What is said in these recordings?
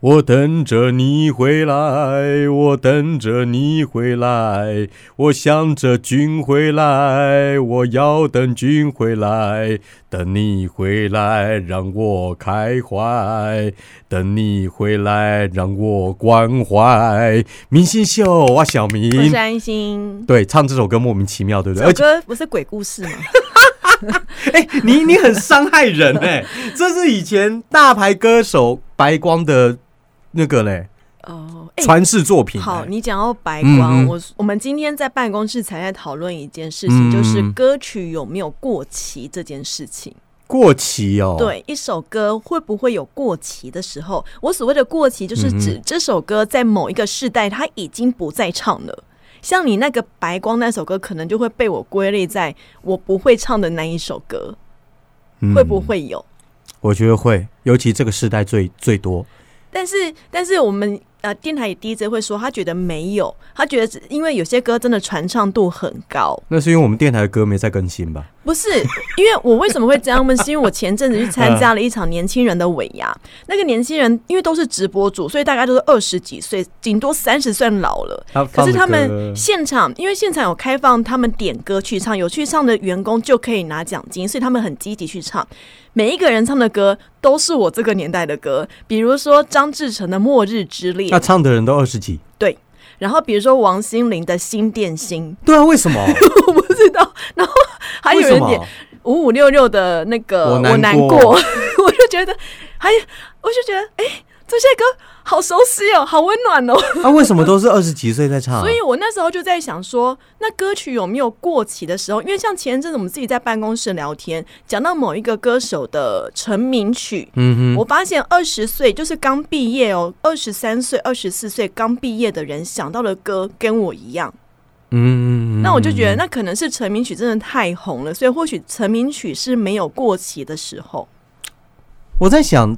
我等着你回来，我等着你回来，我想着君回来，我要等君回来，等你回来让我开怀，等你回来让我关怀。明星秀啊，小我明是，安心。对，唱这首歌莫名其妙，对不对？这首歌不是鬼故事吗？哎、你你很伤害人哎、这是以前大牌歌手白光的那个嘞哦，哎传世作品、好，哎你讲到白光，嗯嗯我我们今天在办公室才在讨论一件事嗯情，就是歌曲有没有过期这件事情。过期哦，，对，一首歌会不会有过期的时候？我所谓的过期，就是嗯指这首歌在某一个世代它已经不再唱了。像你那个白光那首歌，可能就会被我归类在我不会唱的那一首歌，嗯会不？会有？我觉得会，尤其这个时代最最多。但是，但是我们呃电台也 DJ 会说，他觉得没有，他觉得因为有些歌真的传唱度很高，那是因为我们电台的歌没在更新吧？不是，因为我为什么会这样问？是因为我前阵子去参加了一场年轻人的尾牙，那个年轻人因为都是直播主，所以大概都是二十几岁，顶多三十算老了。可是他们现场，因为现场有开放他们点歌去唱，有去唱的员工就可以拿奖金，所以他们很积极去唱。每一个人唱的歌都是我这个年代的歌，比如说张志成的《末日之恋那》，唱的人都二十几。对然后比如说王心凌的《新电心对啊，为什么？》，我不知道，然后还有为什么人点五五六六的那个我难过过，我就觉得，还我就觉得，哎、这些歌好熟悉哦，好温暖哦。啊，为什么都是二十几岁在唱？所以我那时候就在想说，那歌曲有没有过期的时候？因为像前一阵子我们自己在办公室聊天，讲到某一个歌手的成名曲。嗯哼，我发现二十岁就是刚毕业哦，二十三岁、二十四岁刚毕业的人想到的歌跟我一样，嗯，那我就觉得那可能是成名曲真的太红了，所以或许成名曲是没有过期的时候。我在想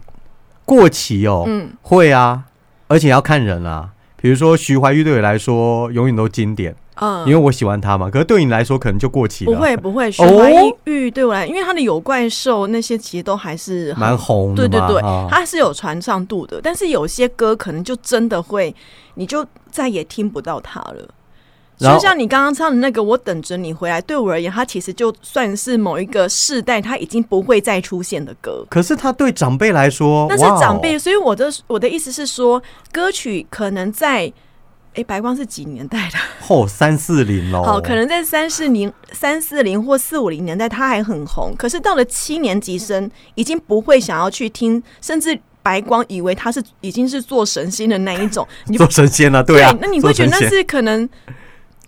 过期哦，嗯，会啊，而且要看人啊。比如说徐怀钰对我来说永远都经典，嗯因为我喜欢他嘛。可是对你来说可能就过期了，不会不会，徐哦怀钰对我来，因为他的有怪兽那些其实都还是蛮红的。对对对啊，它是有传唱度的，但是有些歌可能就真的会，你就再也听不到他了。然后就像你刚刚唱的那个《我等着你回来》，对我而言，它其实就算是某一个世代，它已经不会再出现的歌。可是他对长辈来说，那是长辈，所以我的我的意思是说，歌曲可能在。哎，白光是几年代的？后三四零喽。好，可能在三四零、三四零或四五零年代，它还很红。可是到了七年级生，已经不会想要去听，甚至白光以为他是已经是做神仙的那一种。你 做神仙啊，对啊。那你会觉得那是可能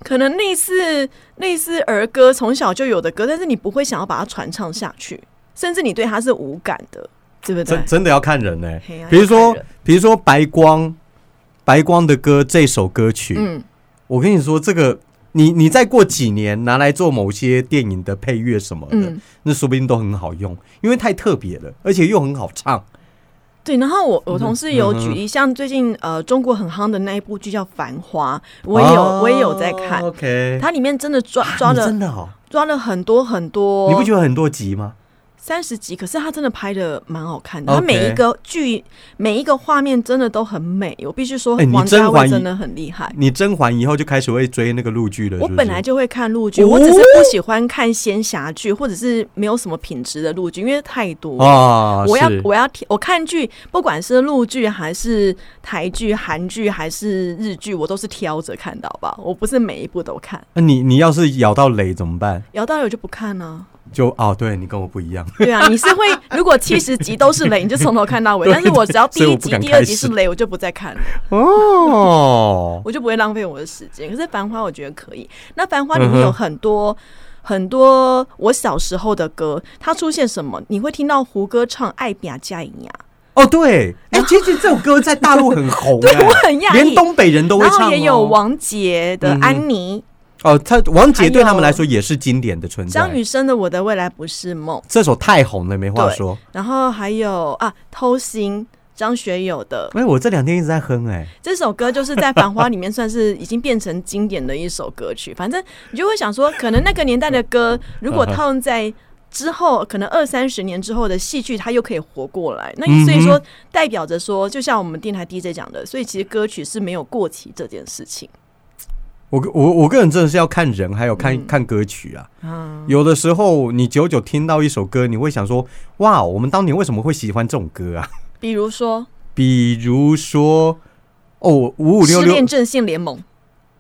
可能类似类似儿歌从小就有的歌，但是你不会想要把它传唱下去，甚至你对它是无感的，对不对真？真的要看人呢、比如说比如说白光，白光的歌这首歌曲，嗯，我跟你说，这个你你再过几年拿来做某些电影的配乐什么的，嗯那说不定都很好用，因为太特别了，而且又很好唱。对。然后我我同事有举嗯例，像最近呃中国很夯的那一部剧叫《繁花》，我也有、哦我也有在看。OK，它里面真的抓抓了真的哦，抓了很多很多，你不觉得很多集吗？三十集？可是它真的拍的蛮好看的它每一个剧每一个画面真的都很美。我必须说王家卫真的很厉害。你甄嬛以后就开始会追那个陆剧了是是我本来就会看陆剧，哦我只是不喜欢看仙侠剧，或者是没有什么品质的陆剧，因为太多。啊，我要我要挑我看剧，不管是陆剧还是台剧、韩剧还是日剧，我都是挑着看的，好不好？我不是每一部都看，那你你要是咬到雷怎么办？咬到有就不看呢、就哦，对你跟我不一样。对啊，你是会如果七十集都是雷，你就从头看到尾。但是我只要第一集、第二集是雷，我就不再看了，哦，我就不会浪费我的时间。可是《繁花》我觉得可以。那《繁花》里面有很多。很多我小时候的歌，它出现什么？你会听到胡歌唱《爱比亚加影呀哦，对，哎、其实这首歌在大陆很红、对哎我很讶异连东北人都会唱、哦。然后也有王杰的安妮哦，他王杰对他们来说也是经典的存》，在。张雨生的《我的未来不是梦》，这首太红了，没话说。然后还有啊《偷心》，张学友的哎、我这两天一直在哼、哎，这首歌，就是在《繁花》里面算是已经变成经典的一首歌曲。反正你就会想说，可能那个年代的歌，如果套用在之后可能二三十年之后的戏剧，它又可以活过来。那所以说，代表着说，就像我们电台 DJ 讲的，所以其实歌曲是没有过期这件事情。我我我个人真的是要看人，还有看、嗯看歌曲啊。啊，有的时候你久久听到一首歌，你会想说：哇，我们当年为什么会喜欢这种歌啊？比如说比如说，哦，五五六六六恋阵线联盟，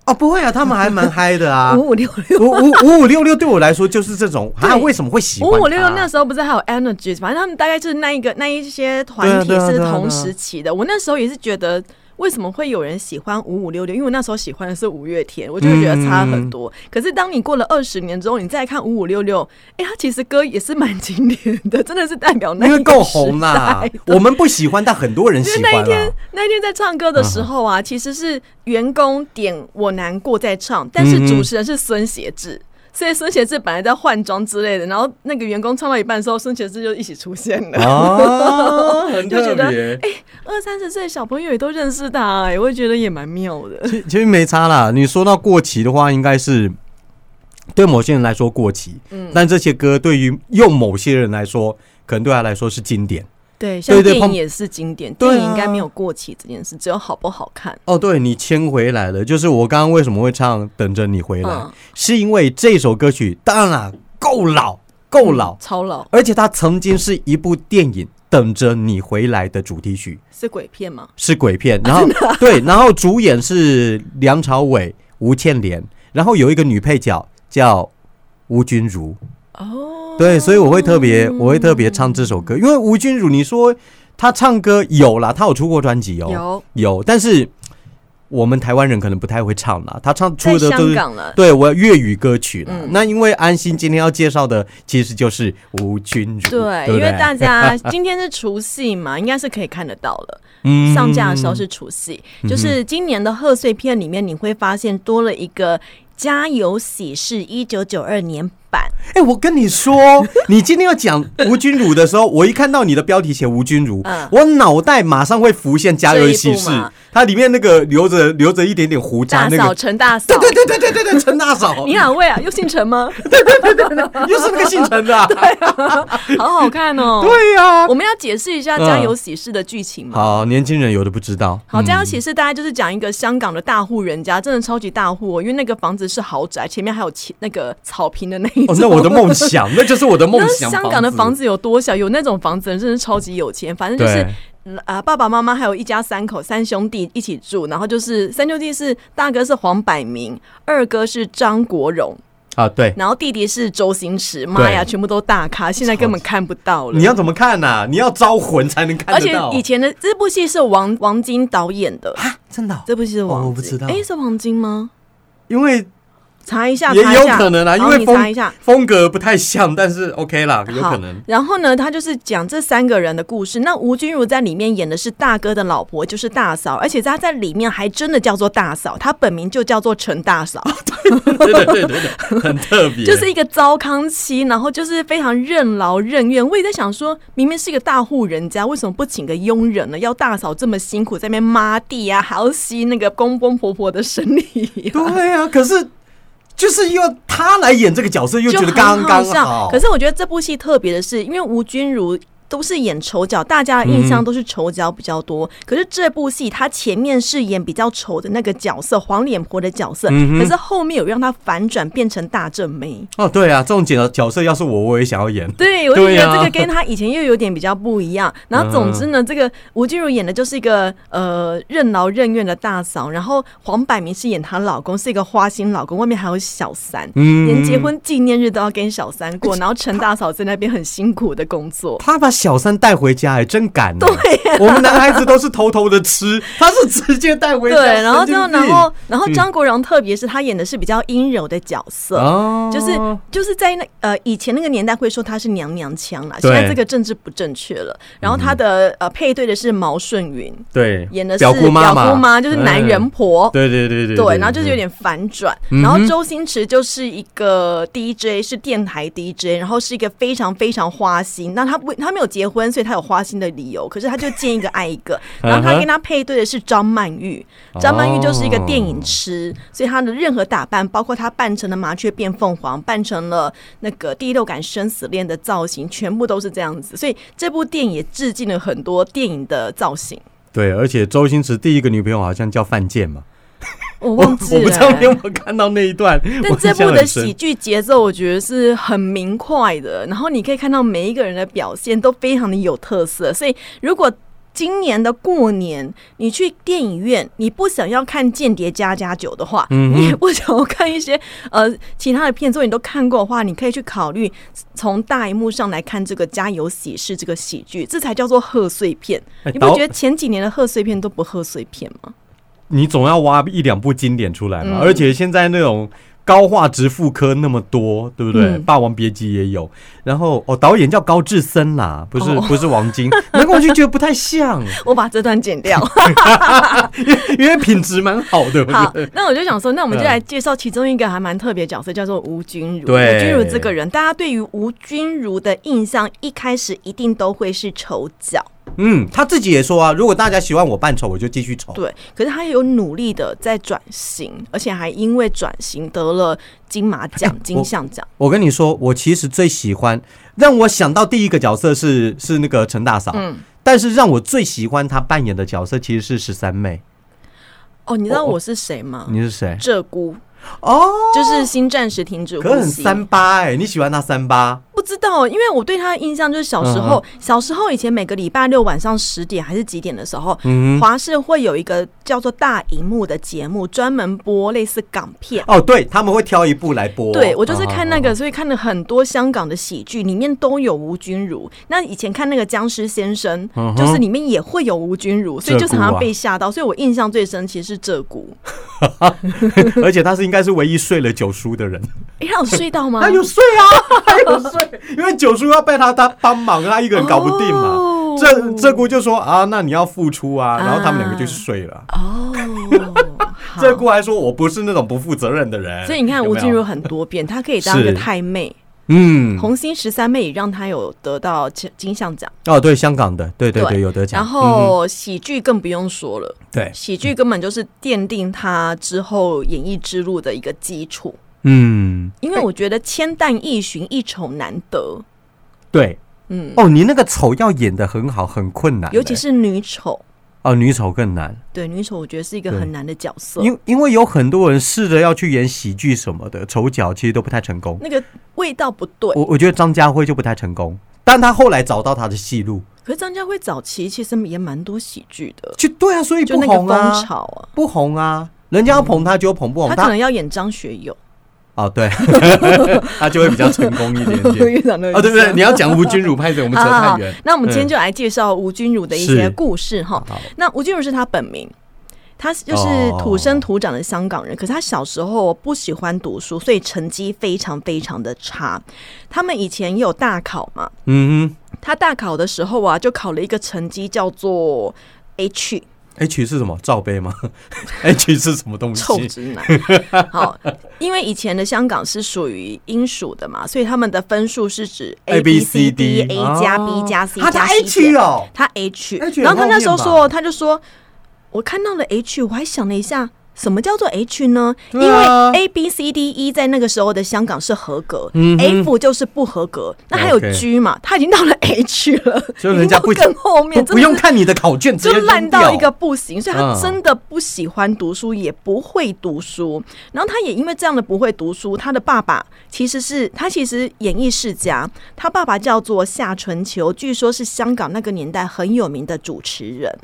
哦，不会啊，他们还蛮嗨的啊。五五六六。五五五五六六对我来说就是这种，啊，为什么会喜欢？五五六六那时候不是还有 Energy，反正他们大概就是那一个那一些团体是同时期的。我那时候也是觉得。为什么会有人喜欢五五六六？因为我那时候喜欢的是五月天，我就会觉得差很多。可是当你过了二十年之后，你再看五五六六，哎，它其实歌也是蛮经典的，真的是代表那因为够红啦。我们不喜欢，但很多人喜欢那一天啊。那一天在唱歌的时候啊，其实是员工点我难过在唱，但是主持人是孙协志。所以孙协志本来在换装之类的，然后那个员工唱到一半的时候，孙协志就一起出现了。啊，很就觉得哎。二三十岁的小朋友也都认识他、哎，我也觉得也蛮妙的。其其实没差啦。你说到过期的话，应该是对某些人来说过期，嗯，但这些歌对于用某些人来说，可能对他来说是经典。对，像电影也是经典，电影应该没有过期这件事，只有好不好看。哦，对你牵回来了，就是我刚刚为什么会唱《等着你回来》嗯，是因为这首歌曲当然啦够老，够老，超老而且它曾经是一部电影《等着你回来》的主题曲，是鬼片吗？是鬼片。然后对，然后主演是梁朝伟、吴倩莲，然后有一个女配角叫吴君如。哦，对，所以我会特别，我会特别唱这首歌，因为吴君如，你说他唱歌有啦，他有出过专辑哦，有有，但是我们台湾人可能不太会唱啦，他唱出的都是。香港了。对我粤语歌曲啦，嗯那因为安心今天要介绍的其实就是吴君如，对因为大家 今天是除夕嘛，应该是可以看得到了。嗯上架的时候是除夕，就是今年的贺岁片里面，你会发现多了一个《家有喜事》一九九二年版。哎、我跟你说，你今天要讲吴君如的时候，我一看到你的标题写吴君如，嗯我脑袋马上会浮现《家有喜事这一部嘛》，它里面那个留着留着一点点胡渣大嫂那个，陈大嫂，对对对对对对，陈大嫂，你哪位啊？又姓陈吗？对对对又是那个姓陈的、啊，好好看哦。对呀、我们要解释一下《家有喜事》的剧情嘛。好，年轻人有的不知道，好，《嗯家有喜事》大概就是讲一个香港的大户人家，真的超级大户、哦，因为那个房子是豪宅，前面还有前那个草坪的那一种。哦，那我的梦想，那就是我的梦 想。香港的房子有多小？有那种房子人真是超级有钱，反正就是，啊，爸爸妈妈还有一家三口，三兄弟一起住，然后就是三兄弟是大哥是黄百鸣，二哥是张国荣，啊，对，然后弟弟是周星驰，妈呀，全部都大咖，现在根本看不到了。你要怎么看呐、你要招魂才能看到而且。以前的这部戏是王王晶导演的，啊，真的哦、这部戏是王，哦我不知道哎，是王晶吗？因为查一下，也有可能啊，因为风你查一下。风格不太像，但是 OK 啦，有可能。然后呢，他就是讲这三个人的故事。那吴君如在里面演的是大哥的老婆，就是大嫂，而且他在里面还真的叫做大嫂，她本名就叫做陈大嫂，对对对对对，很特别。就是一个糟糠妻，然后就是非常任劳任怨。我也在想说，明明是一个大户人家，为什么不请个佣人呢？要大嫂这么辛苦在那边抹地啊，还要吸那个公公婆婆的生理、对啊，可是就是要他来演这个角色，又觉得刚刚好好。可是我觉得这部戏特别的是，因为吴君如。都是演丑角，大家的印象都是丑角比较多。可是这部戏他前面是演比较丑的那个角色，黄脸婆的角色，嗯可是后面有让他反转变成大正妹。哦，对啊，这种角角色要是我，我也想要演。对，我就觉得这个跟他以前又有点比较不一样。然后总之呢，这个吴君如演的就是一个呃任劳任怨的大嫂，然后黄百鸣是演她老公，是一个花心老公，外面还有小三。嗯连结婚纪念日都要跟小三过，然后陈大嫂在那边很辛苦的工作。他把小三带回家，哎真敢呢。对、我们男孩子都是偷偷的吃，他是直接带回家。对，然后之后，神经病。然后，然后张国荣，特别是他演的是比较阴柔的角色，哦，就是就是在那呃以前那个年代会说他是娘娘腔啦，现在这个政治不正确了。然后他的呃配对的是毛顺云，对。演的是表姑妈姑妈就是男人嗯婆。对对对对对，然后就是有点反转，嗯然后周星驰就是一个 DJ，是电台 DJ，然后是一个非常非常花心，那他不他没有结婚，所以他有花心的理由。可是他就见一个爱一个，然后他跟他配对的是张曼玉，张曼玉就是一个电影痴，所以他的任何打扮，包括他扮成了麻雀变凤凰，扮成了那个第六感生死恋的造型，全部都是这样子。所以这部电影也致敬了很多电影的造型。对，而且周星驰第一个女朋友好像叫范建嘛，我我忘记了、我不知道你有没有看到那一段，但这部的喜剧节奏，我觉得是很明快的，然后你可以看到每一个人的表现都非常的有特色。所以，如果今年的过年你去电影院，你不想要看《间谍加加酒》的话，嗯哼你也不想要看一些呃其他的片作你都看过的话，你可以去考虑从大荧幕上来看这个《家有喜事》这个喜剧，这才叫做贺岁片。你不觉得前几年的贺岁片都不贺岁片吗？你总要挖一两部经典出来嘛，嗯而且现在那种。高画质复刻那么多，对不对？嗯霸王别姬》也有，然后哦，导演叫高志森啦，不是、哦不是王晶，难怪我就觉得不太像，我把这段剪掉。因为品质蛮好的，好。，那我就想说，那我们就嗯来介绍其中一个还蛮特别的角色，叫做吴君如。对吴君如这个人，大家对于吴君如的印象，一开始一定都会是丑角，嗯，他自己也说啊，如果大家喜欢我扮丑，我就继续丑。对。可是他有努力的在转型，而且还因为转型得了金马奖、金像奖。我跟你说，我其实最喜欢，让我想到第一个角色是是那个陈大嫂，嗯，但是让我最喜欢她扮演的角色其实是十三妹。哦，你知道我我是谁吗？你是谁？鹧鸪，哦，就是《新战时停止呼可是很》。三八哎、你喜欢他三八？不知道，因为我对他的印象就是小时嗯候，小时候以前每个礼拜六晚上十点还是几点的时候，华视会有一个叫做大荧幕的节目，专门播类似港片。哦，对，他们会挑一部来播。对，我就是看那哦个，所以看了很多香港的喜剧，里面都有吴君如。那以前看那个《僵尸先生嗯》，就是里面也会有吴君如，所以就常常被吓到。所以我印象最深其实是鹧鸪。而且他是应该是唯一睡了九叔的人。哎，他有睡到吗？他有睡啊，他有睡，因为九叔要被他他帮忙，他一个人搞不定嘛。哦。这这姑就说啊，那你要付出啊，然后他们两个就睡了。哦，好。这姑还说我不是那种不负责任的人，所以你看吴君如，很多变，她可以当一个太妹，嗯，红星十三妹也让她有得到金金像奖。哦，对，香港的，对对对对，有得奖。然后喜剧更不用说了，对，喜剧根本就是奠定她之后演艺之路的一个基础。嗯，因为我觉得千旦易寻，一丑难得。对，嗯，哦，你那个丑要演的很好，很困难欸，尤其是女丑，哦，女丑更难，对女丑，我觉得是一个很难的角色。因因为有很多人试着要去演喜剧什么的，丑角其实都不太成功。那个味道不对。我我觉得张家辉就不太成功，但他后来找到他的戏路，可是张家辉早期其实也蛮多喜剧的，就对啊，所以不红啊。不红啊，人家要捧他就捧不红他可能要演张学友，哦，对，他就会比较成功一点点。哦，对不对？你要讲吴君如拍的，我们扯太远。那我们今天嗯就来介绍吴君如的一些故事哈。那吴君如是他本名，他就是哦土生土长的香港人，可是他小时候不喜欢读书，所以成绩非常非常的差。他们以前也有大考嘛，嗯他大考的时候啊，就考了一个成绩叫做 H。哼，H 是什么？罩杯吗？H 是什么东西？臭直男，好，因为以前的香港是属于英属的嘛，所以他们的分数是指 A B C D A 加 B 加 C 加 H 哦，他 H，H 然后他那时候说，他就说，我看到了 H，我还想了一下。什么叫做 H 呢？因为 A B C D E 在那个时候的香港是合格、嗯 f 就是不合格。那还有 G 嘛？他已经到了 H 了，就人家不已经到更后面，不不用看你的考卷，直就烂到一个不行，所以他嗯真的不喜欢读书，也不会读书。然后他也因为这样的不会读书，他的爸爸其实是他其实演艺世家，他爸爸叫做夏春秋，据说是香港那个年代很有名的主持人。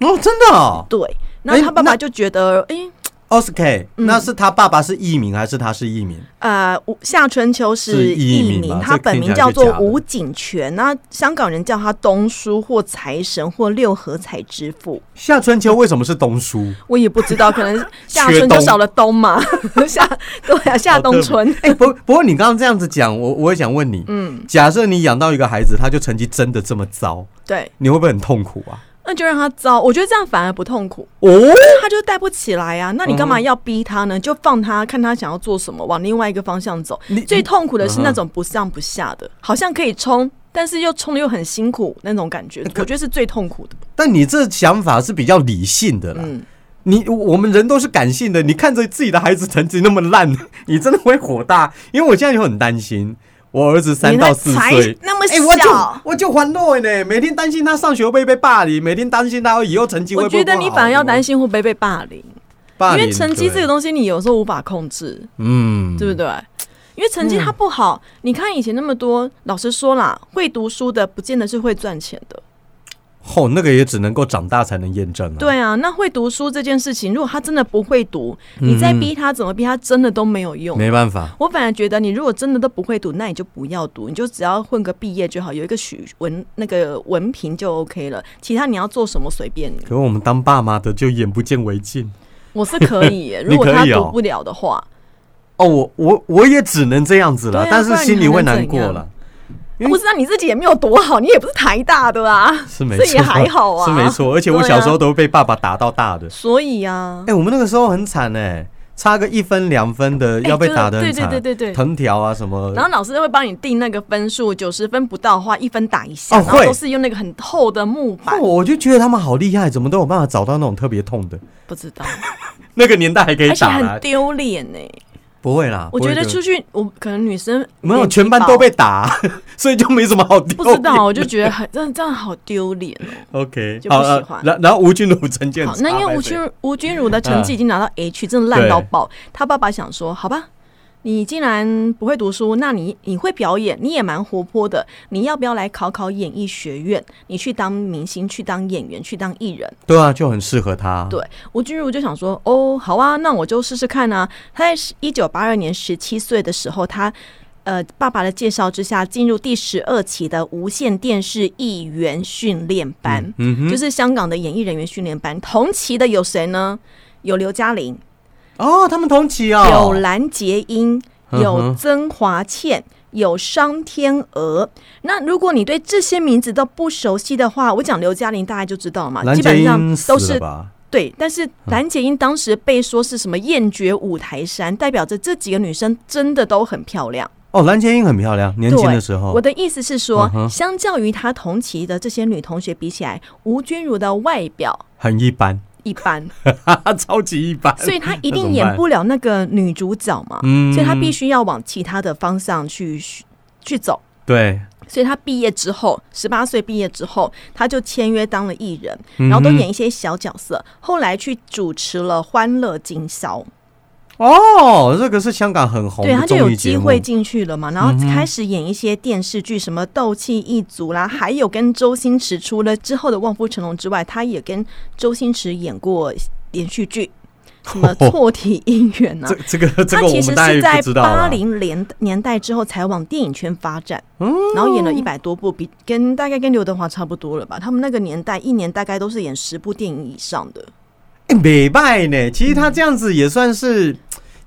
哦，真的哦对，然后他爸爸就觉得，哎、嗯那是他爸爸是艺名还是他是艺名？呃，吴夏春秋是是艺艺名，名他本名叫做吴景全，那香港人叫他东叔或财神或六合彩之父。夏春秋为什么是东叔？我也不知道，可能夏 春就少了东嘛，夏 对啊，夏冬春。哎、不不过你刚刚这样子讲，我我也想问你，嗯，假设你养到一个孩子，他就成绩真的这么糟，对，你会不会很痛苦啊？那就让他糟，我觉得这样反而不痛苦，哦，他就带不起来啊。那你干嘛要逼他呢？就放他，看他想要做什么，往另外一个方向走你。最痛苦的是那种不上不下的，好像可以冲。但是又冲的又很辛苦那种感觉，我觉得是最痛苦的。但你这想法是比较理性的啦。嗯，你我们人都是感性的，你看着自己的孩子成绩那么烂，你真的会火大。因为我现在就很担心，我儿子三到四岁，那么哎、我就小。我就烦恼呢，每天担心他上学会不会被霸凌，每天担心他以后成绩会我不会觉得你反而要担心心会不会被霸凌，霸凌，因为成绩这个东西你有时候无法控制，嗯，对不对？因为成绩他不好，你看以前那么多，老实说啦，会读书的不见得是会赚钱的。哦，那个也只能够长大才能验证啊。，对啊，那会读书这件事情，如果他真的不会读，嗯你再逼他怎么逼他，真的都没有用。没办法，我反而觉得，你如果真的都不会读，那你就不要读，你就只要混个毕业就好，有一个许文那个文凭就 OK 了。其他你要做什么随便你。可我们当爸妈的就眼不见为净。我是可以耶，如果他 读不了的话，哦，我我我也只能这样子了，啊但是心里会难过了。不知道你自己也没有多好，你也不是台大的啊，是没错，这也还好啊，是没错。而且我小时候都被爸爸打到大的。所以啊哎、，我们那个时候很惨哎、差个一分两分的哎要被打的很惨，对对对对藤条啊什么。然后老师会帮你定那个分数，九十分不到的话，一分打一下，哦会然后都是用那个很厚的木板，哦，我就觉得他们好厉害，怎么都有办法找到那种特别痛的。不知道，那个年代还可以而且打啦很，丢脸呢。不会啦。我觉得出去，我可能女生没有全班都被打，所以就没什么好丢。不知道，我就觉得很这样这样好丢脸哦。OK，就不喜欢然然后吴君如成绩好，那因为吴君吴君如的成绩已经拿到 H，真的烂到爆。他爸爸想说，好吧，你竟然不会读书，那你你会表演，你也蛮活泼的，你要不要来考考演艺学院？你去当明星，去当演员，去当艺人？对啊，就很适合他。对吴君如就想说，哦，好啊，那我就试试看啊。他在一九八二年十七岁的时候，他呃爸爸的介绍之下，进入第十二期的无线电视艺员训练班，嗯哼，就是香港的演艺人员训练班。同期的有谁呢？有刘嘉玲，哦，他们同期哦，有蓝洁瑛，有曾华倩。有商天娥，那如果你对这些名字都不熟悉的话，我讲刘嘉玲大家就知道嘛，基本上都是？对，但是蓝洁瑛当时被说是什么艳绝五台山，代表着这几个女生真的都很漂亮。哦，蓝洁瑛很漂亮，年轻的时候我。的意思是说，嗯相较于她同期的这些女同学比起来，吴君如的外表很一般，一般，超级一般。所以他一定演不了那个女主角嘛，嗯所以他必须要往其他的方向去去走。对，所以他毕业之后，十八岁毕业之后，他就签约当了艺人，嗯然后都演一些小角色。后来去主持了《欢乐今宵》。哦，这个是香港很红对，的他就有。机会进去了嘛，然后开始演一些电视剧，什么《斗气一族》啦，还有跟周星驰除了之后的《望夫成龙》之外，他也跟周星驰演过连续剧，什么《错体姻缘》啊这。这个这他其实个我们大是在八零年年代之后才往电影圈发展，嗯然后演了一百多部，比跟大概跟刘德华差不多了吧。他们那个年代一年大概都是演十部电影以上的，哎美败呢。其实他这样子也算是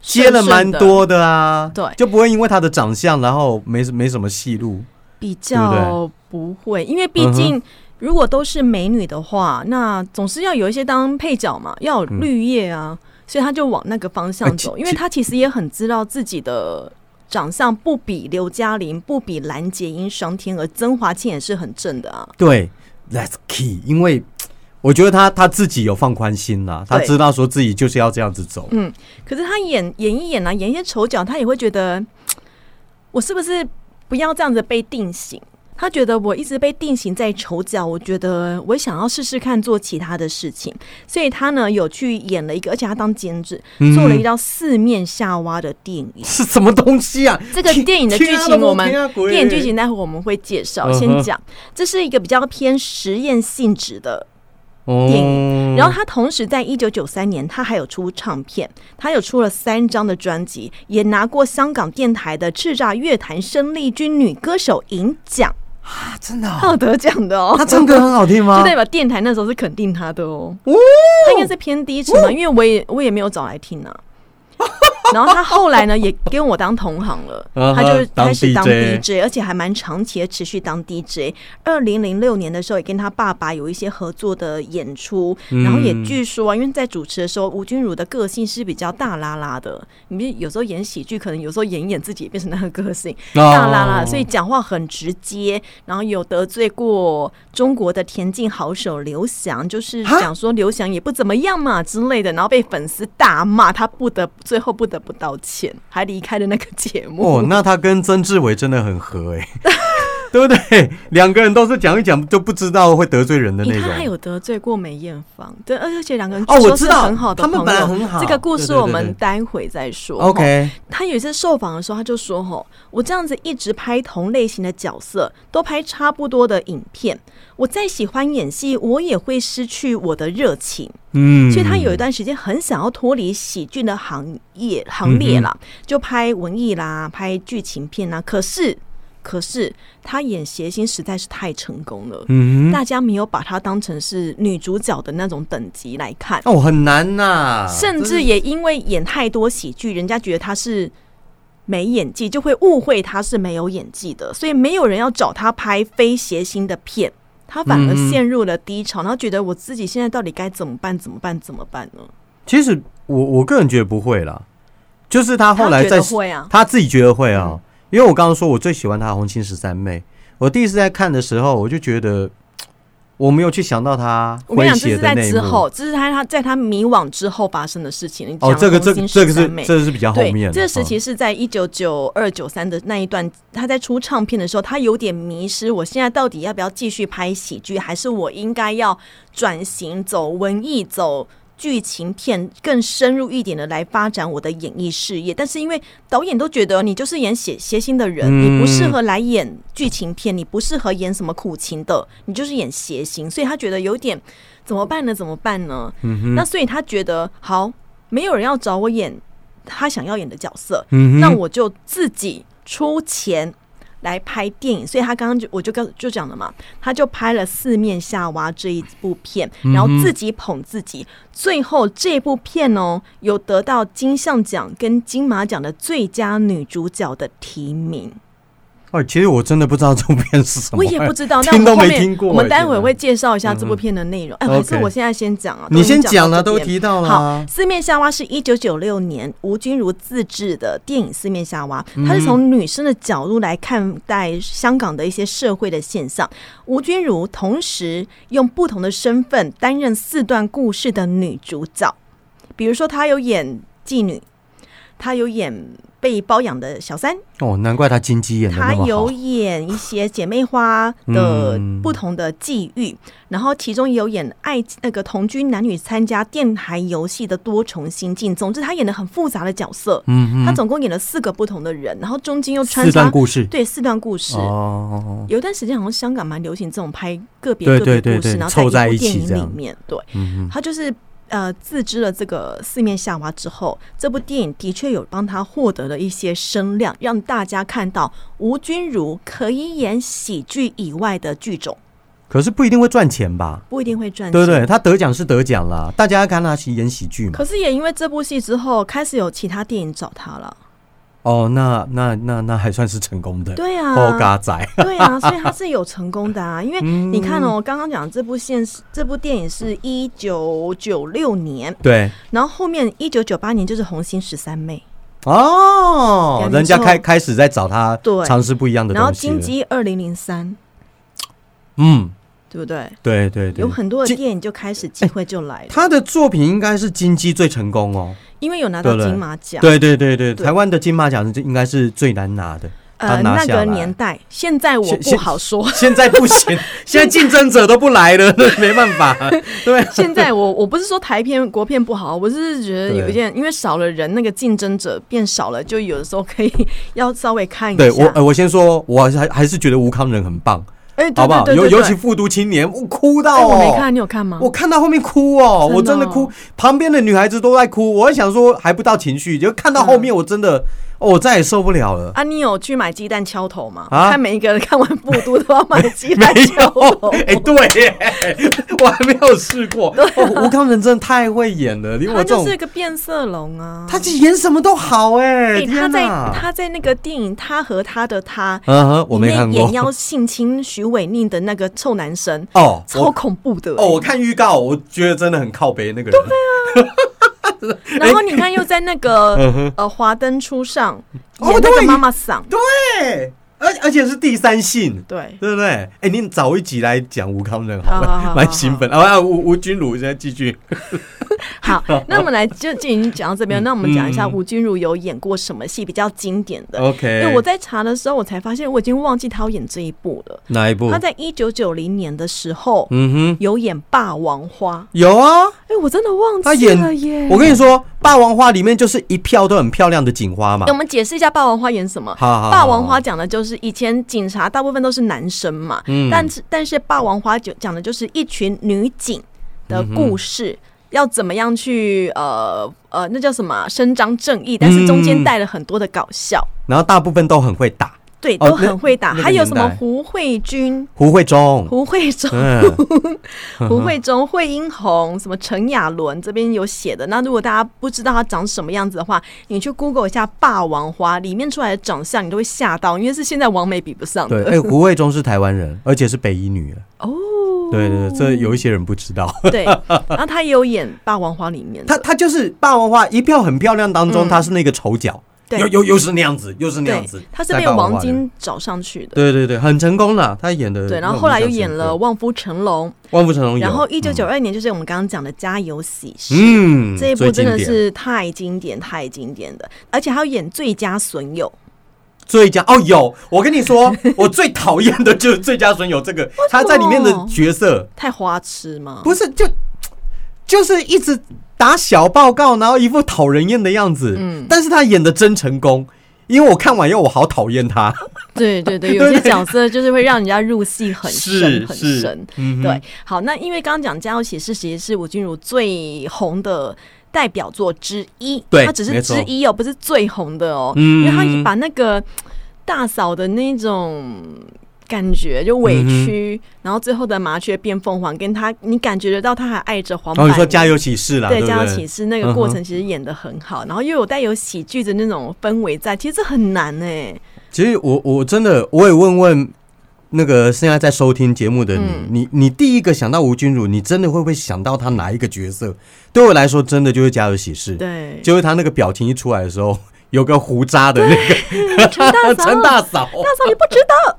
接了蛮多的啊，对就不会因为他的长相，然后没没什么戏路。比较不会，因为毕嗯竟如果都是美女的话，那总是要有一些当配角嘛，要有绿叶啊，所以他就往那个方向走，因为他其实也很知道自己的。长相不比刘嘉玲，不比蓝洁瑛、双天鹅、曾华倩也是很正的啊。对，That's key，因为我觉得他他自己有放宽心啦，他知道说自己就是要这样子走。嗯，可是他演演一演啊，演一些丑角，他也会觉得，我是不是不要这样子被定型？他觉得我一直被定型在丑角，我觉得我想要试试看做其他的事情，所以他呢有去演了一个，而且他当监制，嗯做了一道四面夏娃的电影。是什么东西啊？这个电影的剧情，我们电影剧情待会我们会介绍。先讲，这是一个比较偏实验性质的电电影然后他同时在一九九三年，他还有出唱片，他有出了三张的专辑，也拿过香港电台的叱咤乐坛生力军女歌手银奖，啊，真的他有哦，得奖的哦。他唱歌很好听吗就？代表电台那时候是肯定他的哦。哦他应该是偏低沉嘛，因为我也我也没有找来听啊。然后他后来呢也跟我当同行了，他就当开始当 DJ 而且还蛮长期的持续当 DJ。二零零六年的时候，也跟他爸爸有一些合作的演出，嗯然后也据说啊，因为在主持的时候，吴君如的个性是比较大拉拉的。你们有时候演喜剧，可能有时候演一演自己也变成那个个性，大拉拉，所以讲话很直接，然后有得罪过中国的田径好手刘翔，就是讲说刘翔也不怎么样嘛之类的，然后被粉丝大骂，他不得最后不得不道歉，还离开了那个节目。哦，那他跟曾志伟真的很合哎、对不对？两个人都是讲一讲就不知道会得罪人的那你看，他。有得罪过梅艳芳，对，而且两个人我知道很好的他们朋友本来很好这个故事我们待会再说。OK，他有一次受访的时候，他就说：“吼，我这样子一直拍同类型的角色，都拍差不多的影片，我再喜欢演戏，我也会失去我的热情。嗯，所以他有一段时间很想要脱离喜剧的行业行列啦，就拍文艺啦，拍剧情片啦。可是，可是他演谐星实在是太成功了。嗯，大家没有把她当成是女主角的那种等级来看，哦，很难呐、甚至也因为演太多喜剧，人家觉得她是没演技，就会误会她是没有演技的，所以没有人要找她拍非谐星的片，她反而嗯陷入了低潮，然后觉得我自己现在到底该怎么办？怎么办？怎么办呢？其实我我个人觉得不会啦，就是他后来在得会啊，他自己觉得会啊、因为我刚刚说我最喜欢他的《红青十三妹》，我第一次在看的时候，我就觉得 我没有去想到他诙我跟你讲，这是在谐的那一幕。之后，这是他他在他迷惘之后发生的事情。你哦，讲这个这红这个是这个是比较后面的。这个时期哦是在一九九二九三的那一段，他在出唱片的时候，他有点迷失。我现在到底要不要继续拍喜剧，还是我应该要转型走文艺走？剧情片更深入一点的来发展我的演艺事业，但是因为导演都觉得你就是演谐谐星的人，嗯你不适合来演剧情片，你不适合演什么苦情的，你就是演谐星，所以他觉得有点怎么办呢？怎么办呢？嗯那所以他觉得好，没有人要找我演他想要演的角色，那我就自己出钱来拍电影。所以他刚刚就我就跟就讲了嘛，他就拍了《四面夏娃》这一部片，嗯然后自己捧自己。最后这部片哦，有得到金像奖跟金马奖的最佳女主角的提名。哦，其实我真的不知道这部片是什么，我也不知道，那 听都没听过。我们待会会介绍一下这部片的内容。哎，还是我现在先讲啊？你先讲讲了，都提到了好，啊。四面夏娃是一九九六年吴君如自制的电影《四面夏娃》，嗯它是从女生的角度来看待香港的一些社会的现象。吴君如同时用不同的身份担任四段故事的女主角，比如说她有演妓女，她有演被包养的小三，哦，难怪他金鸡演的那么她有。演一些姐妹花的嗯不同的际遇，然后其中也有演爱那个同居男女参加电台游戏的多重心境。总之，他演的很复杂的角色。嗯哼，她总共演了四个不同的人，然后中间又穿四段插故事。对四段故事。哦，有一段时间好像香港蛮流行这种拍个别个别故事，对然后凑在一在一部电影里面，对，嗯他就是呃自知了这个四面夏娃之后，这部电影的确有帮他获得了一些声量，让大家看到吴君如可以演喜剧以外的剧种，可是不一定会赚钱吧？不一定会赚钱。对不对？他得奖是得奖啦，大家看他演喜剧嘛。可是也因为这部戏之后，开始有其他电影找他了。哦，那那那那还算是成功的。对啊，后嘎仔，对啊，所以他是有成功的啊。因为嗯你看哦，刚刚讲这部现实，这部电影是一九九六年，对。然后后面一九九八年就是《红星十三妹。哦人家开开始在找他对。尝试不一样》，的然后东西了。金鸡二零零三，嗯，对不对？对对对，有很多的金电影就开始机会就来了，他的作品应该是金鸡最成功哦。因为有拿到金马奖。对对对台湾的金马奖是应该是最难拿的，呃，那个年代，现在我不好说。现在不行，现在竞争者都不来了，没办法。对，现在我我不是说台片国片不好，我是觉得有一件，因为少了人，那个竞争者变少了，就有的时候可以要稍微看一下。对我呃，我先说，我还还是觉得吴康仁很棒，好不好？尤尤其复读青年，我哭到哎，哦，我没看，你有看吗？我看到后面哭哦，我真的哭，旁边的女孩子都在哭，我还想说还不到情绪，就看到后面我真的，哦，我再也受不了了。啊，你有去买鸡蛋敲头吗？啊看每一个人看完复读都要买鸡蛋敲头。有，哎、对耶，我还没有试过。哦，吴康仁真的太会演了，他就是个变色龙啊！他演什么都好哎、哎、他天在哪！他在那个电影《他和他的他》嗯哼，我没看过里面演。要性侵徐伟宁的那个臭男生，哦，超恐怖的、哦，我看预告，我觉得真的很靠北那个人。然后你看又在那个呃《华灯初上》哦演那个妈妈桑，对，而而且是第三性。对，对不对？哎、你早一集来讲吴康仁好好好蛮兴奋。啊，吴吴君如现在继续。好，那我们来就就已经讲到这边，那我们讲一下嗯吴君如有演过什么戏比较经典的。OK，因为我在查的时候，我才发现我已经忘记他有演这一部了。哪一部？他在一九九零年的时候嗯哼，有演《霸王花》，有啊。哎，我真的忘他记了耶，。我跟你说，《霸王花》里面就是一票都很漂亮的警花嘛给。我们解释一下《霸王花》演什么。好好好霸王花讲的就是以前警察大部分都是男生嘛，嗯但是但是霸王花就讲的就是一群女警的故事。要怎么样去呃呃，那叫什么啊伸张正义？但是中间带了很多的搞笑，然后大部分都很会打。对，哦都很会打。还有什么胡慧君、胡慧中，胡慧中、嗯，胡慧中、惠英红，什么陈雅伦这边有写的。那如果大家不知道她长什么样子的话，你去 Google 一下《霸王花》，里面出来的长相，你都会吓到，因为是现在王美比不上对，的。哎、胡慧中是台湾人，而且是北医女了。哦，对对对，这有一些人不知道。对，然后她也有演《霸王花》里面的，她她就是《霸王花》一票很漂亮当中，嗯她是那个丑角，对又又又是那样子，又是那样子。，他是被王晶找上去的。对对对，很成功的。他演的。对，然后后来又演了《望夫成龙》，望夫成龙，然后一九九二年就是我们刚刚讲的《家有喜事》，嗯，这一部真的是太经典、太经典的，而且还有演最佳损友。最佳哦，有我跟你说，我最讨厌的就是最佳损友这个，他在里面的角色太花痴吗？不是就就是一直打小报告，然后一副讨人厌的样子，嗯但是他演的真成功。因为我看完以后，我好讨厌他，对对对，有些角色就是会让人家入戏很深很深。嗯对，好，那因为刚刚讲《家有喜事》其实是吴君如最红的代表作之一，对他只是之一哦，不是最红的哦，嗯因为他把那个大嫂的那种。感觉就委屈，嗯然后最后的麻雀变凤凰，跟他你感觉得到他还爱着黄然百鸣。后哦你说家有喜事啦，对，不家有喜事那个过嗯程其实演的很好，然后又有带有喜剧的那种氛围在，其实这很难哎、其实我我真的我也问问那个现在在收听节目的你，嗯。你你第一个想到吴君如，你真的会不会想到他哪一个角色？对我来说，真的就是家有喜事，对，就是他那个表情一出来的时候，有个胡渣的那个陈大嫂，陈大嫂，大嫂你不知道。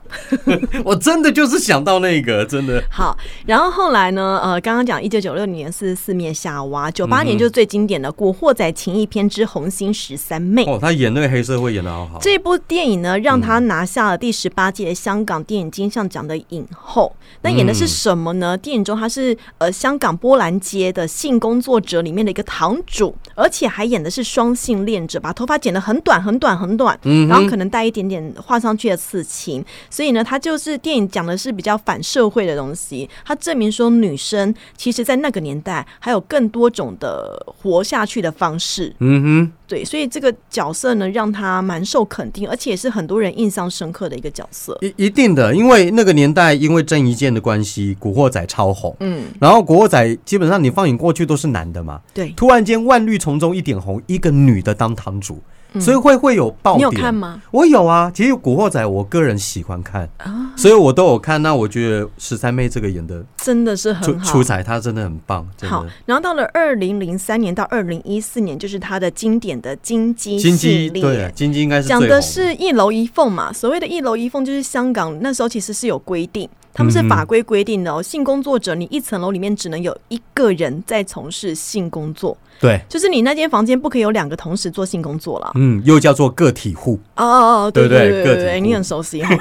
我真的就是想到那个，真的。好，然后后来呢？呃，刚刚讲一九九六年是四面夏娃，九八嗯年就是最经典的《古惑仔情义篇之红星十三妹》。哦，他演那个黑社会演的好好。这部电影呢，让他拿下了第十八届香港电影金像奖的影后。那演的是什么呢？电影中他是呃香港波兰街的性工作者里面的一个堂主，而且还演的是双性恋者，把头发剪得很短很短很短，嗯然后可能带一点点画上去的刺青。所以呢，它就是电影讲的是比较反社会的东西。它证明说，女生其实在那个年代还有更多种的活下去的方式。嗯哼对，所以这个角色呢，让他蛮受肯定，而且也是很多人印象深刻的一个角色。一一定的，因为那个年代因为郑伊健的关系，《古惑仔》超红。嗯，然后《古惑仔》基本上你放眼过去都是男的嘛，对，突然间万绿丛中一点红，一个女的当堂主，所以会会有爆嗯你点。有看吗？我有啊，其实《古惑仔》我个人喜欢看，啊，所以我都有看。那我觉得十三妹这个演的真的是很好出。彩，她真的很棒，好。，然后到了二零零三年到二零一四年，就是她的经典的金鸡金鸡对，金鸡应该是讲的是一楼一凤嘛。所谓的一楼一凤，就是香港那时候其实是有规定，他们是嗯法规规定的哦。性工作者，你一层楼里面只能有一个人在从事性工作，对，就是你那间房间不可以有两个同时做性工作了。嗯，又叫做个体户。哦哦哦，对对不对对你很熟悉 哈。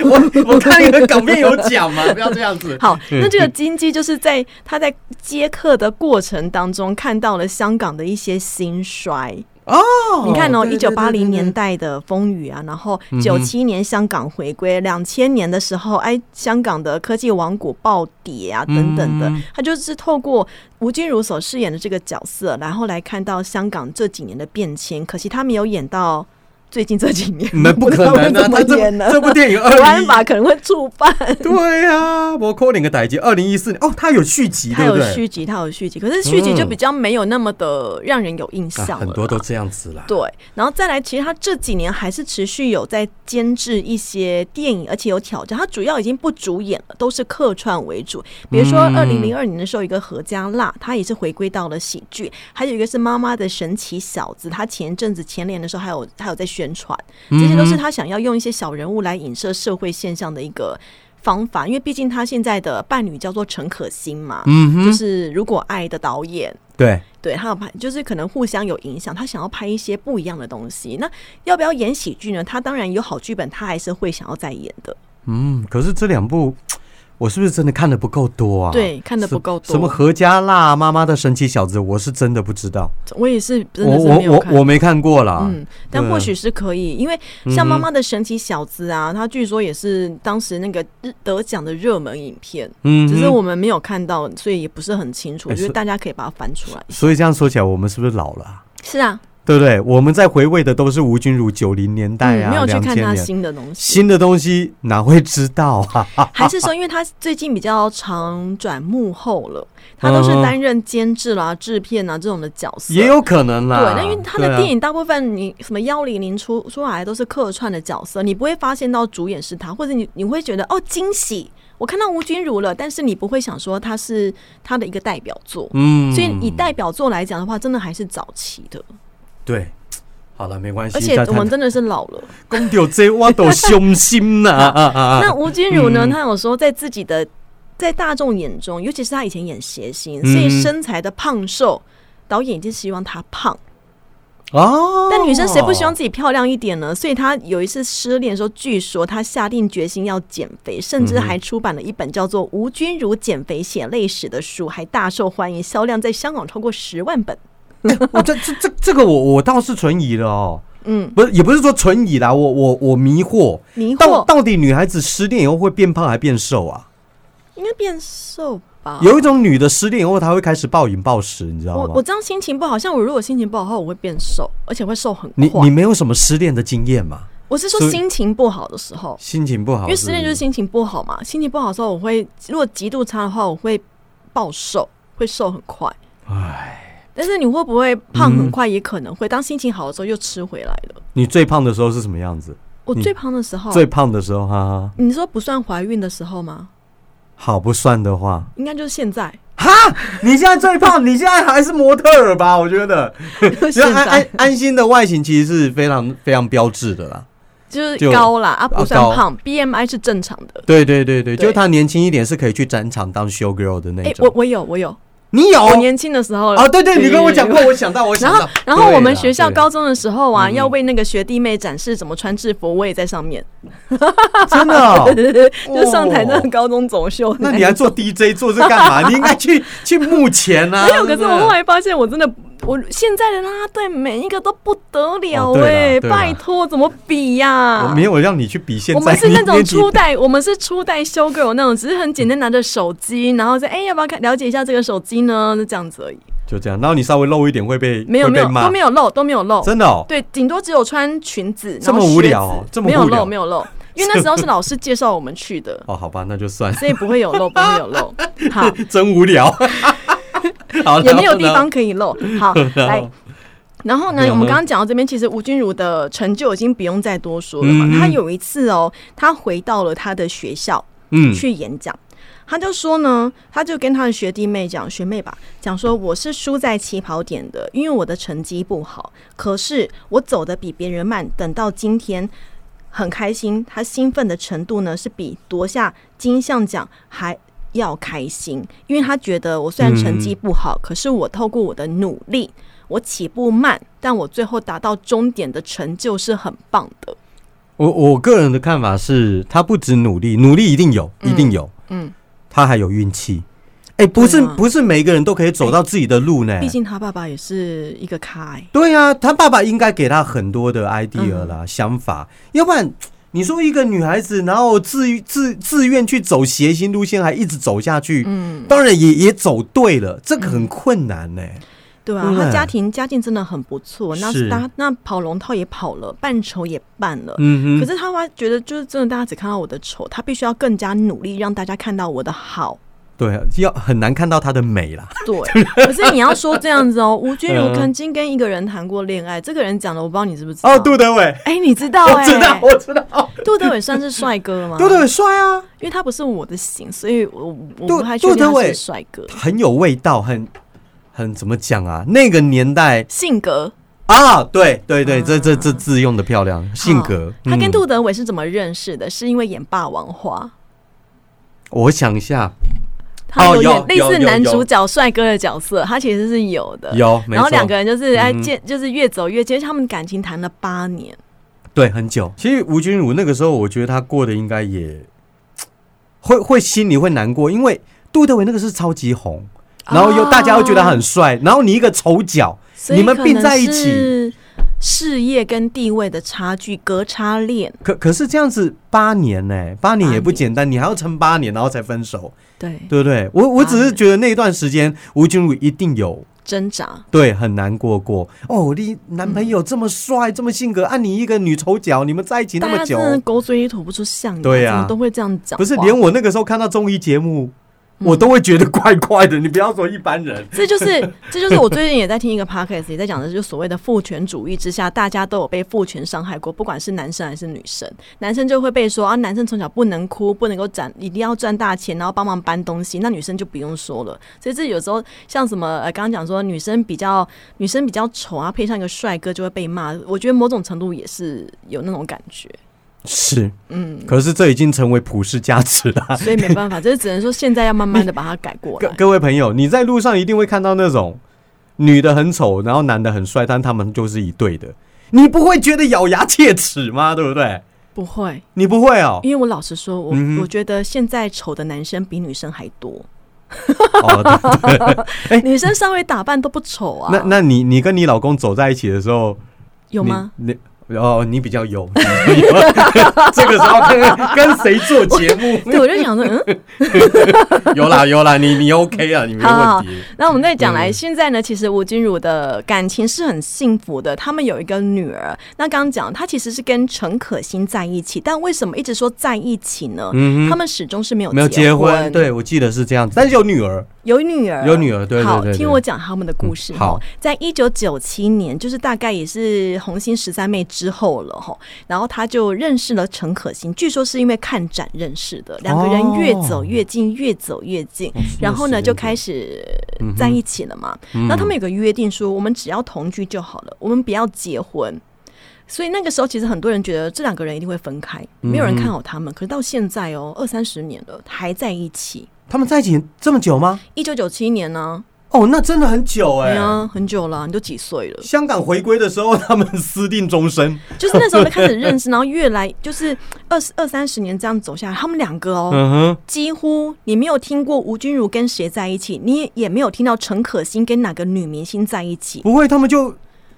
我我看你的稿面有讲嘛，不要这样子。好，那这个金鸡就是在他在接客的过程当中看到了香港的一些兴衰。哦，你看哦，一对九八零年。代的风雨啊，然后九七年香港回归，两千年的时候，哎，香港的科技王国暴跌啊，等等的嗯，他就是透过吴君如所饰演的这个角色，然后来看到香港这几年的变迁。可惜他没有演到最近这几年，那不可能啊！他不知道会怎么这这部电影 二国安零法可能会触犯。对呀，我扣两个代机，二零一四年哦，他有续集，它对不对？有续集，它有续集，可是续集就比较没有那么的让人有印象很多都这样子啦。对，然后再来，其实他这几年还是持续有在监制一些电影，而且有挑战。他主要已经不主演了，都是客串为主。比如说，嗯二零零二年的时候，一个何家辣，他也是回归到了喜剧；还有一个是妈妈的神奇小子，他前阵子前年的时候还有还有在宣传，这些都是他想要用一些小人物来影射社会现象的一个。方法，因为毕竟他现在的伴侣叫做陈可辛嘛，嗯哼，就是《如果爱》的导演，对，对，他有拍，就是可能互相有影响，他想要拍一些不一样的东西。那要不要演喜剧呢？他当然有好剧本，他还是会想要再演的。嗯，可是这两部。我是不是真的看的不够多啊？对看的不够多什么何家辣妈妈的神奇小子，我是真的不知道。我也是真的是我我我没有看。我没看过啦。嗯，但或许是可以，因为像妈妈的神奇小子啊，他据说也是当时那个得奖的热门影片，嗯只是我们没有看到，所以也不是很清楚。我觉得大家可以把它翻出来。所以这样说起来，我们是不是老了啊、是啊，对不对？我们在回味的都是吴君如九零年代啊，嗯，没有去看他年新的东西。新的东西哪会知道啊？还是说，因为他最近比较常转幕后了，他都是嗯担任监制啦、制片啊这种的角色。也有可能啦。对，那因为他的电影影大部分你什么幺零零出出来都是客串的角色，你不会发现到主演是他，或者你你会觉得哦惊喜，我看到吴君如了，但是你不会想说他是他的一个代表作。嗯所以以代表作来讲的话，真的还是早期的，对。好了，没关系。而且我们真的是老了。公掉这我都凶心呐啊啊啊！那吴君如呢？嗯她有时候在自己的在大众眼中，尤其是她以前演谐星，嗯所以身材的胖瘦，导演就希望她胖。哦，但女生谁不希望自己漂亮一点呢？所以她有一次失恋的时候，据说她下定决心要减肥，甚至还出版了一本叫做《吴君如减肥血泪史》的书，还大受欢迎，销量在香港超过十万本。我这这这这个我我倒是存疑了哦，嗯，不是也不是说存疑啦，我我我迷惑，到迷惑到底女孩子失恋以后会变胖还变瘦啊？应该变瘦吧？有一种女的失恋以后，她会开始暴饮暴食，你知道吗？我我这样心情不好，像我如果心情不好的话，我会变瘦，而且会瘦很你快。你没有什么失恋的经验吗？我是说心情不好的时候，心情不好，因为失恋就是是心情不好嘛。心情不好的时候，我会如果极度差的话，我会暴瘦，会瘦很快。唉，但是你会不会胖嗯很快？也可能会。当心情好的时候又吃回来了。你最胖的时候是什么样子？我最胖的时候，最胖的时候，哈哈，你说不算怀孕的时候吗？好不算的话，应该就是现在，哈你现在最胖，你现在还是模特儿吧？我觉得，现因为安安安心的外形其实是非常非常标志的啦。就是高啦，啊，不算高胖，BMI 是正常的。对对对对，对就他年轻一点是可以去展场当 show girl 的那哎、种。我我有我有，你有？我年轻的时候哦，对对，你跟我讲过，我想到，我想然到后，，然后我们学校高中的时候啊，嗯。要为那个学弟妹展示怎么穿制服，我也在上面，真的 对对对，就上台那个高中走秀。那你还做 DJ 做这干嘛？你应该去去幕前啊。没有，可是我后来发现，我真的，我现在的啦啦队每一个都不得了哎、拜托，怎么比呀、我没有让你去比现在，我们是那种初代，我们是初代修 girl 那种，只是很简单拿着手机，然后再哎、要不要看了解一下这个手机呢？就这样子而已，就这样，然后你稍微露一点会被没有没有都没有露，都没有露，真的哦，对，顶多只有穿裙子，这么无聊哦子。没有这么无聊。露没有露，因为那时候是老师介绍我们去的，哦，好吧，那就算，所以不会有露，不会有露，好，真无聊。好，也没有地方可以漏，好，来然后。呢，我们刚刚讲到这边，其实吴君如的成就已经不用再多说了嘛。嗯她有一次哦，他回到了他的学校嗯，去演讲，他就说呢，他就跟他的学弟妹讲，学妹吧，讲说我是输在起跑点的，因为我的成绩不好，可是我走的比别人慢，等到今天。很开心，他兴奋的程度呢，是比夺下金像奖还要开心，因为他觉得我虽然成绩不好，可是我透过我的努力，我起步慢，但我最后达到终点的成就是很棒的。我我个人的看法是，他不止努力，努力一定有，一定有，嗯，他还有运气。哎，不是啊不是每个人都可以走到自己的路呢。毕竟他爸爸也是一个咖、欸，对呀、他爸爸应该给他很多的 idea 啦、嗯想法，要不然你说一个女孩子，然后自自自愿去走谐星路线，还一直走下去，嗯，当然也也走对了，这个很困难呢、对啊，对不对？他家庭家境真的很不错，那是。他那跑龙套也跑了，扮丑也扮了。嗯哼，可是他会觉得，就是真的，大家只看到我的丑，他必须要更加努力，让大家看到我的好。对，要很难看到她的美啦。对，可是你要说这样子哦，吴君如嗯曾经跟一个人谈过恋爱，这个人讲的我不知道你知不知道？哦，杜德伟，哎、你知道我哎、知道，我知道，杜德伟算是帅哥吗？杜德伟帅啊，因为他不是我的型，所以我我杜不太确定是帅哥。很有味道，很很怎么讲啊？那个年代性格，啊，对对对，这这这字用的漂亮，性格。他跟嗯杜德伟是怎么认识的？是因为演《霸王花》，我想一下，他有哦有演类似男主角帅哥的角色，他其实是有的。有，然后两个人就是哎见，就是越走越近，他们感情谈了八年。对很久。其实吴君如那个时候，我觉得他过得应该也 会会心里会难过，因为杜德伟那个是超级红，然后又大家又觉得他很帅，然后你一个丑角，你们并在一起是事业跟地位的差距，隔差恋。可可是这样子八年呢、八年也不简单，你还要撑八年，然后才分手，对，对不对？我我只是觉得那段时间吴君如一定有。挣扎。对很难过过。哦，你男朋友这么帅，这么性格，按、你一个女丑角，你们在一起那么久。真，的狗嘴里吐不出象牙，对呀怎么都会这样讲话。不是连我那个时候看到综艺节目，嗯我都会觉得怪怪的。你不要说一般人，这就是这就是我最近也在听一个 podcast，也在讲的，就是所谓的父权主义之下，大家都有被父权伤害过，不管是男生还是女生。男生就会被说啊，男生从小不能哭，不能够攒，一定要赚大钱，然后帮忙搬东西。那女生就不用说了。所以这有时候像什么呃，刚刚讲说女生比较女生比较丑啊，配上一个帅哥就会被骂。我觉得某种程度也是有那种感觉，是，嗯。可是这已经成为普世价值了。所以没办法，这只能说现在要慢慢的把它改过来。各位朋友，你在路上一定会看到那种女的很丑，然后男的很帅，但他们就是一对的，你不会觉得咬牙切齿吗？对不对？不会，你不会哦。因为我老实说，我、嗯我觉得现在丑的男生比女生还多。哦，对 女生稍微打扮都不丑啊，那那你你跟你老公走在一起的时候，有吗？你？你哦，你比较有，这个时候跟跟谁做节目？对，我就想说，嗯，有啦有啦，你你 OK 啊，你没好问题。那我们再讲来，嗯现在呢，其实吴君如的感情是很幸福的，他们有一个女儿。那刚刚讲，她其实是跟陈可辛在一起，但为什么一直说在一起呢？嗯哼，他们始终是没有没有结婚，对我记得是这样子，但是有女儿，有女儿，有女儿，对对好。听我讲他们的故事。嗯好，在一九九七年，就是大概也是红星十三妹之后了哈。然后他就认识了陈可辛，据说是因为看展认识的，两个人越走越近，越走越近，哦然后呢就开始在一起了嘛。嗯那他们有个约定说，我们只要同居就好了，我们不要结婚。所以那个时候，其实很多人觉得这两个人一定会分开，没有人看好他们。可是到现在哦，二三十年了，还在一起。他们在一起这么久吗？一九九七年呢、哦，那真的很久哎、对啊，很久了，你都几岁了？香港回归的时候，他们私定终身。就是那时候就开始认识，然后越来就是二十二三十年这样走下来，他们两个哦，嗯，几乎你没有听过吴君如跟谁在一起，你也也没有听到陈可辛跟哪个女明星在一起，不会，他们就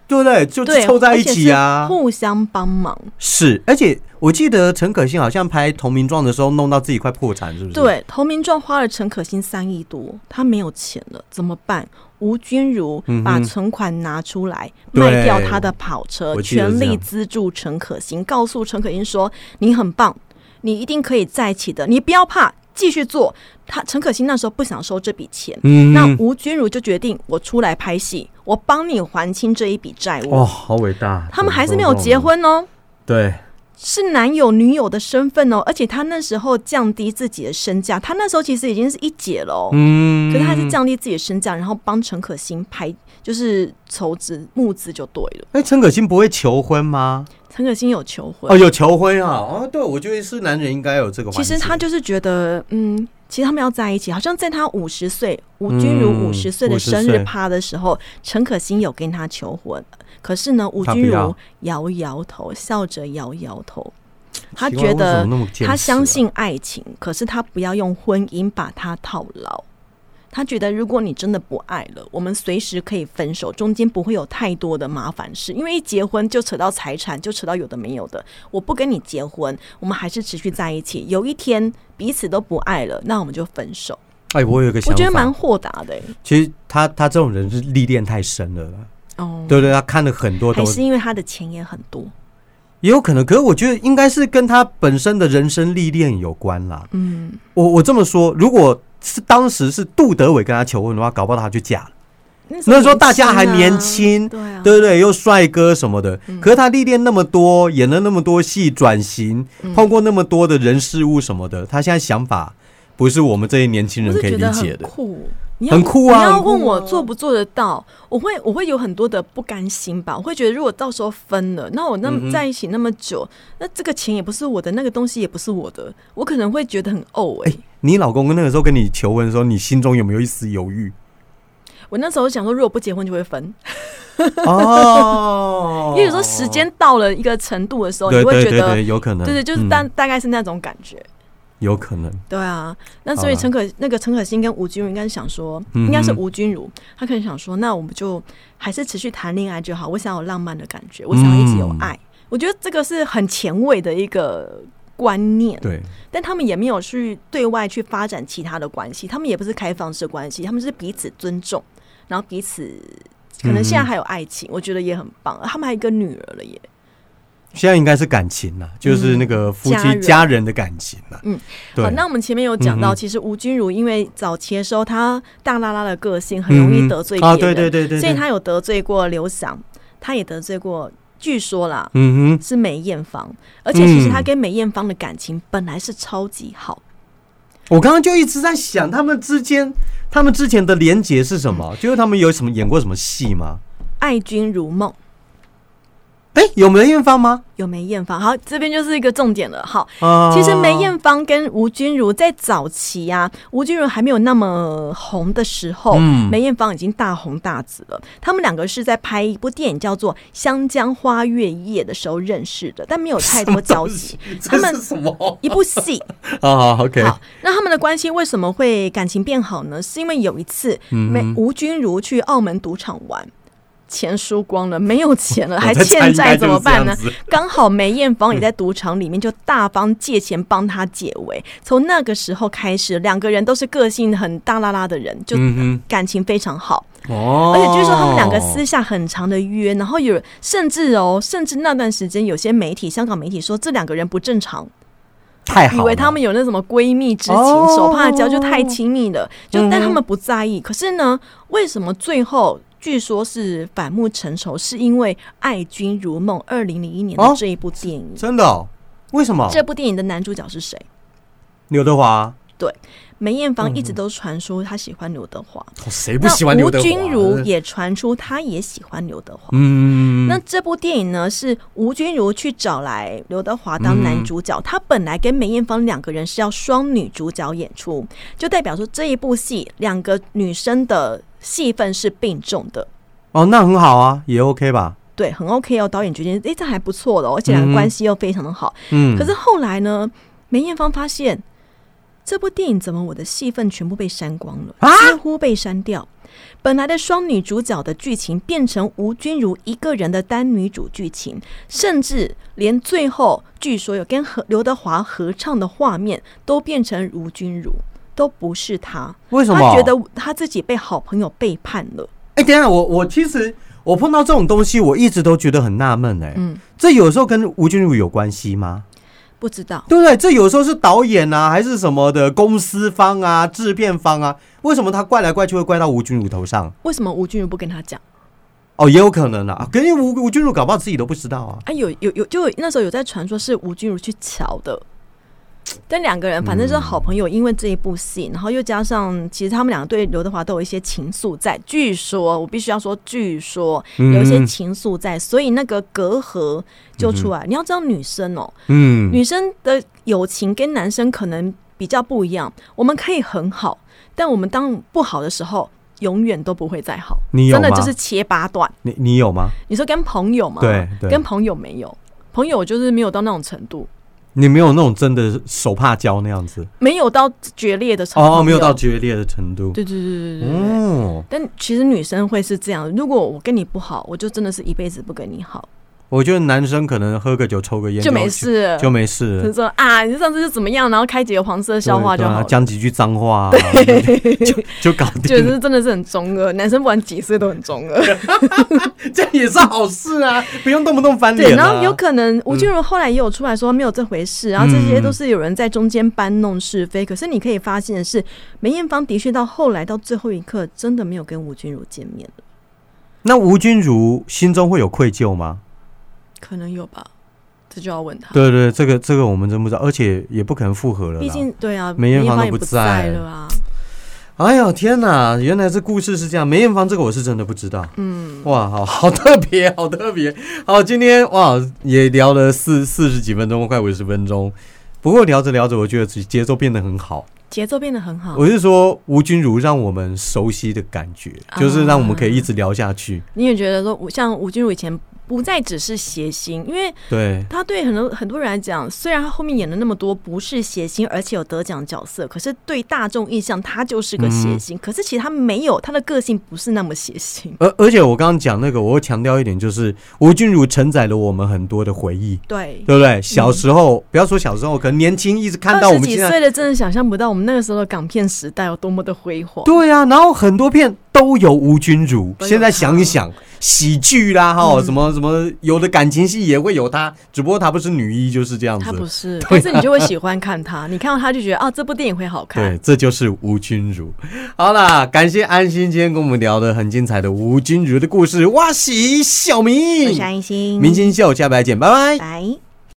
对不对？就，凑在一起啊。互相帮忙。是，而且我记得陈可辛好像拍《投名状》的时候，弄到自己快破产，是不是？，对，投名状花了陈可辛三亿多，他没有钱了，怎么办？吴君如把存款拿出来，对卖掉他的跑车，全力资助陈可辛，告诉陈可辛说：“你很棒，你一定可以在一起的，你不要怕，继续做。”他陈可辛那时候不想收这笔钱，嗯那吴君如就决定我出来拍戏，我帮你还清这一笔债务。哇，好伟大！他们还是没有结，婚哦。对，是男友女友的身份哦，而且他那时候降低自己的身价，他那时候其实已经是一姐了哦，嗯，可是他是降低自己的身价，然后帮陈可辛拍，就是筹资募资就对了。哎，陈可辛不会求婚吗？陈可辛有求婚，哦，有求婚啊！哦，对，我觉得是男人应该有这个。其实他就是觉得，嗯，其实他们要在一起，好像在他五十岁，吴君如嗯五十岁的生日趴的时候，陈可辛有跟他求婚，可是呢，吴君如摇摇头，笑着摇摇头。他觉得他相信爱情，可是他不要用婚姻把他套牢。他觉得，如果你真的不爱了，我们随时可以分手，中间不会有太多的麻烦事，因为一结婚就扯到财产，就扯到有的没有的。我不跟你结婚，我们还是持续在一起。有一天彼此都不爱了，那我们就分手。哎，我有一个想法，我觉得蛮豁达的、欸。其实他他这种人是历练太深了，哦，对不对？他看了很多东西，还是因为他的钱也很多。也有可能。可是我觉得应该是跟他本身的人生历练有关啦。嗯，我我这么说，如果是当时是杜德伟跟他求婚的话，搞不好他就嫁了。那时候大家还年轻，对啊，对不对？又帅哥什么的，嗯可是他历练那么多，演了那么多戏，转型，嗯碰过那么多的人事物什么的，他现在想法不是我们这些年轻人可以理解的。很酷。很酷啊你要问我做不做得到，我会我会有很多的不甘心吧。我会觉得如果到时候分了，那我那么在一起那么久，那这个钱也不是我的，那个东西也不是我的，我可能会觉得很怄哎、你老公那个时候跟你求婚的时候，你心中有没有一丝犹豫？我那时候想说，如果不结婚就会分，哦 因为有时候时间到了一个程度的时候，你会觉得，有可能，对对，就是嗯大、大概是那种感觉。有可能，对啊，那所以陈可那个陈可辛跟吴君如应该是想说，应该是吴君如，他可能想说，那我们就还是持续谈恋爱就好。我想有浪漫的感觉，我想要一直有嗯爱。我觉得这个是很前卫的一个观念，对，但他们也没有去对外去发展其他的关系，他们也不是开放式关系，他们是彼此尊重，然后彼此可能现在还有爱情，我觉得也很棒。他们还有一个女儿了耶，现在应该是感情了，就是那个夫妻家人。的感情了。嗯，对。好，，那我们前面有讲到，嗯其实吴君如因为早期的时候，她大拉拉的个性很容易得罪别啊，人，对对对对，对。所以她有得罪过刘翔，她也得罪过，据说啦嗯哼，是梅艳芳，而且其实她嗯跟梅艳芳的感情本来是超级好，我刚刚就一直在想，他们之间，他们之前的连结是什么？就是他们有什么演过什么戏吗？爱君如梦。哎，有梅艳芳吗？有梅艳芳，好，这边就是一个重点了。好，啊，其实梅艳芳跟吴君如在早期啊，吴君如还没有那么红的时候，嗯梅艳芳已经大红大紫了。他们两个是在拍一部电影叫做《香江花月夜》的时候认识的，但没有太多交集。他们什么？一部戏，啊好，OK，好，那他们的关系为什么会感情变好呢？是因为有一次，嗯梅吴君如去澳门赌场玩。钱输光了，没有钱了，还欠债怎么办呢？刚好梅艳芳也在赌场里面，就大方借钱帮他解围。从那个时候开始，两个人都是个性很大拉拉的人，就嗯感情非常好。哼，哦，而且据说他们两个私下很长的约，然后有甚至哦，甚至那段时间有些媒体，香港媒体说这两个人不正常，太好，以为他们有那什么闺蜜之情，哦手帕交就太亲密了，就但他们不在意。可是呢，为什么最后据说是反目成仇？是因为《爱君如梦》二零零一年的哦这一部电影。真的哦？为什么？这部电影的男主角是谁？刘德华，对梅艳芳一直都传出她喜欢刘德华，哦谁不喜欢刘德华？吴君如也传出她也喜欢刘德华。嗯，那这部电影呢，是吴君如去找来刘德华当男主角。他本来跟梅艳芳两个人是要双女主角演出，就代表说这一部戏两个女生的戏份是并重的。哦，那很好啊，也 OK 吧？对，很 OK 哦。导演决定，诶，这还不错的哦、而且两个嗯关系又非常的好。嗯，可是后来呢，梅艳芳发现这部电影怎么我的戏份全部被删光了，啊几乎被删掉。本来的双女主角的剧情变成吴君如一个人的单女主剧情，甚至连最后据说有跟和刘德华合唱的画面都变成吴君如，都不是他。为什么？他觉得他自己被好朋友背叛了。哎、等一下，我我其实我碰到这种东西，我一直都觉得很纳闷哎，嗯，这有时候跟吴君如有关系吗？不知道。对不对？这有时候是导演啊，还是什么的公司方啊、制片方啊？为什么他怪来怪去会怪到吴君如头上？为什么吴君如不跟他讲？哦，也有可能啊，可是吴吴君如搞不好自己都不知道啊。啊，有有有，就那时候有在传说是吴君如去瞧的，但两个人反正是好朋友，因为这一部戏，然后又加上其实他们两个对刘德华都有一些情愫在，据说我必须要说，据说有一些嗯情愫在，所以那个隔阂就出来。你要知道，女生哦、嗯，女生的友情跟男生可能比较不一样，我们可以很好，但我们当不好的时候。永远都不会再好，你有吗真的就是切八段。你你有吗？你说跟朋友吗？对对跟朋友没有，朋友就是没有到那种程度，你没有那种真的手帕交那样子没有到决裂的程度。哦，没有到。决裂的程度。对对对对对对。哦但其实女生会是这样，如果我跟你不好，我就真的是一辈子不跟你好。我觉得男生可能喝个酒、抽个烟就没事，就没事了。就说啊，你上次是怎么样，然后开几个黄色笑话就好了。讲几句脏话，就就搞定。就是真的是很中二，男生不管几岁都很中二，这也是好事啊，不用动不动翻脸。对，然后有可能吴君如后来也有出来说没有这回事，然后这些都是有人在中间搬弄是非。可是你可以发现的是，梅艳芳的确到后来到最后一刻，真的没有跟吴君如见面了。那吴君如心中会有愧疚吗？可能有吧，这就要问他。对对，这个这个我们真不知道，而且也不可能复合了。毕竟对啊，梅艳芳都不在了啊。哎呀天哪，原来这故事是这样。梅艳芳这个我是真的不知道。嗯，哇，好 好特别，好特别。好，今天哇也聊了四四十几分钟，快五十分钟。不过聊着聊着，我觉得节奏变得很好。节奏变得很好。我是说吴君如让我们熟悉的感觉，就是让我们可以一直聊下去。你也觉得说，像吴君如以前。不再只是谐星，因为对他对很多很多人来讲，虽然他后面演了那么多不是谐星，而且有得奖角色，可是对大众印象他就是个谐星。可是其实他没有，他的个性不是那么谐星。而而且我刚刚讲那个，我会强调一点，就是吴君如承载了我们很多的回忆，对对不对？小时候不要说小时候，可能年轻一直看到我们几岁的，真的想象不到我们那个时候的港片时代有多么的辉煌。对啊，然后很多片都有吴君如，现在想一想。喜剧啦，哈，什么什么，有的感情戏也会有她，只不过她不是女一，就是这样子。她不是，但是你就会喜欢看她，你看到她就觉得啊，这部电影会好看。对，这就是吴君如。好啦，感谢安心今天跟我们聊的很精彩的吴君如的故事。哇喜小明，我是安心，明星秀，下拜见，拜拜，拜。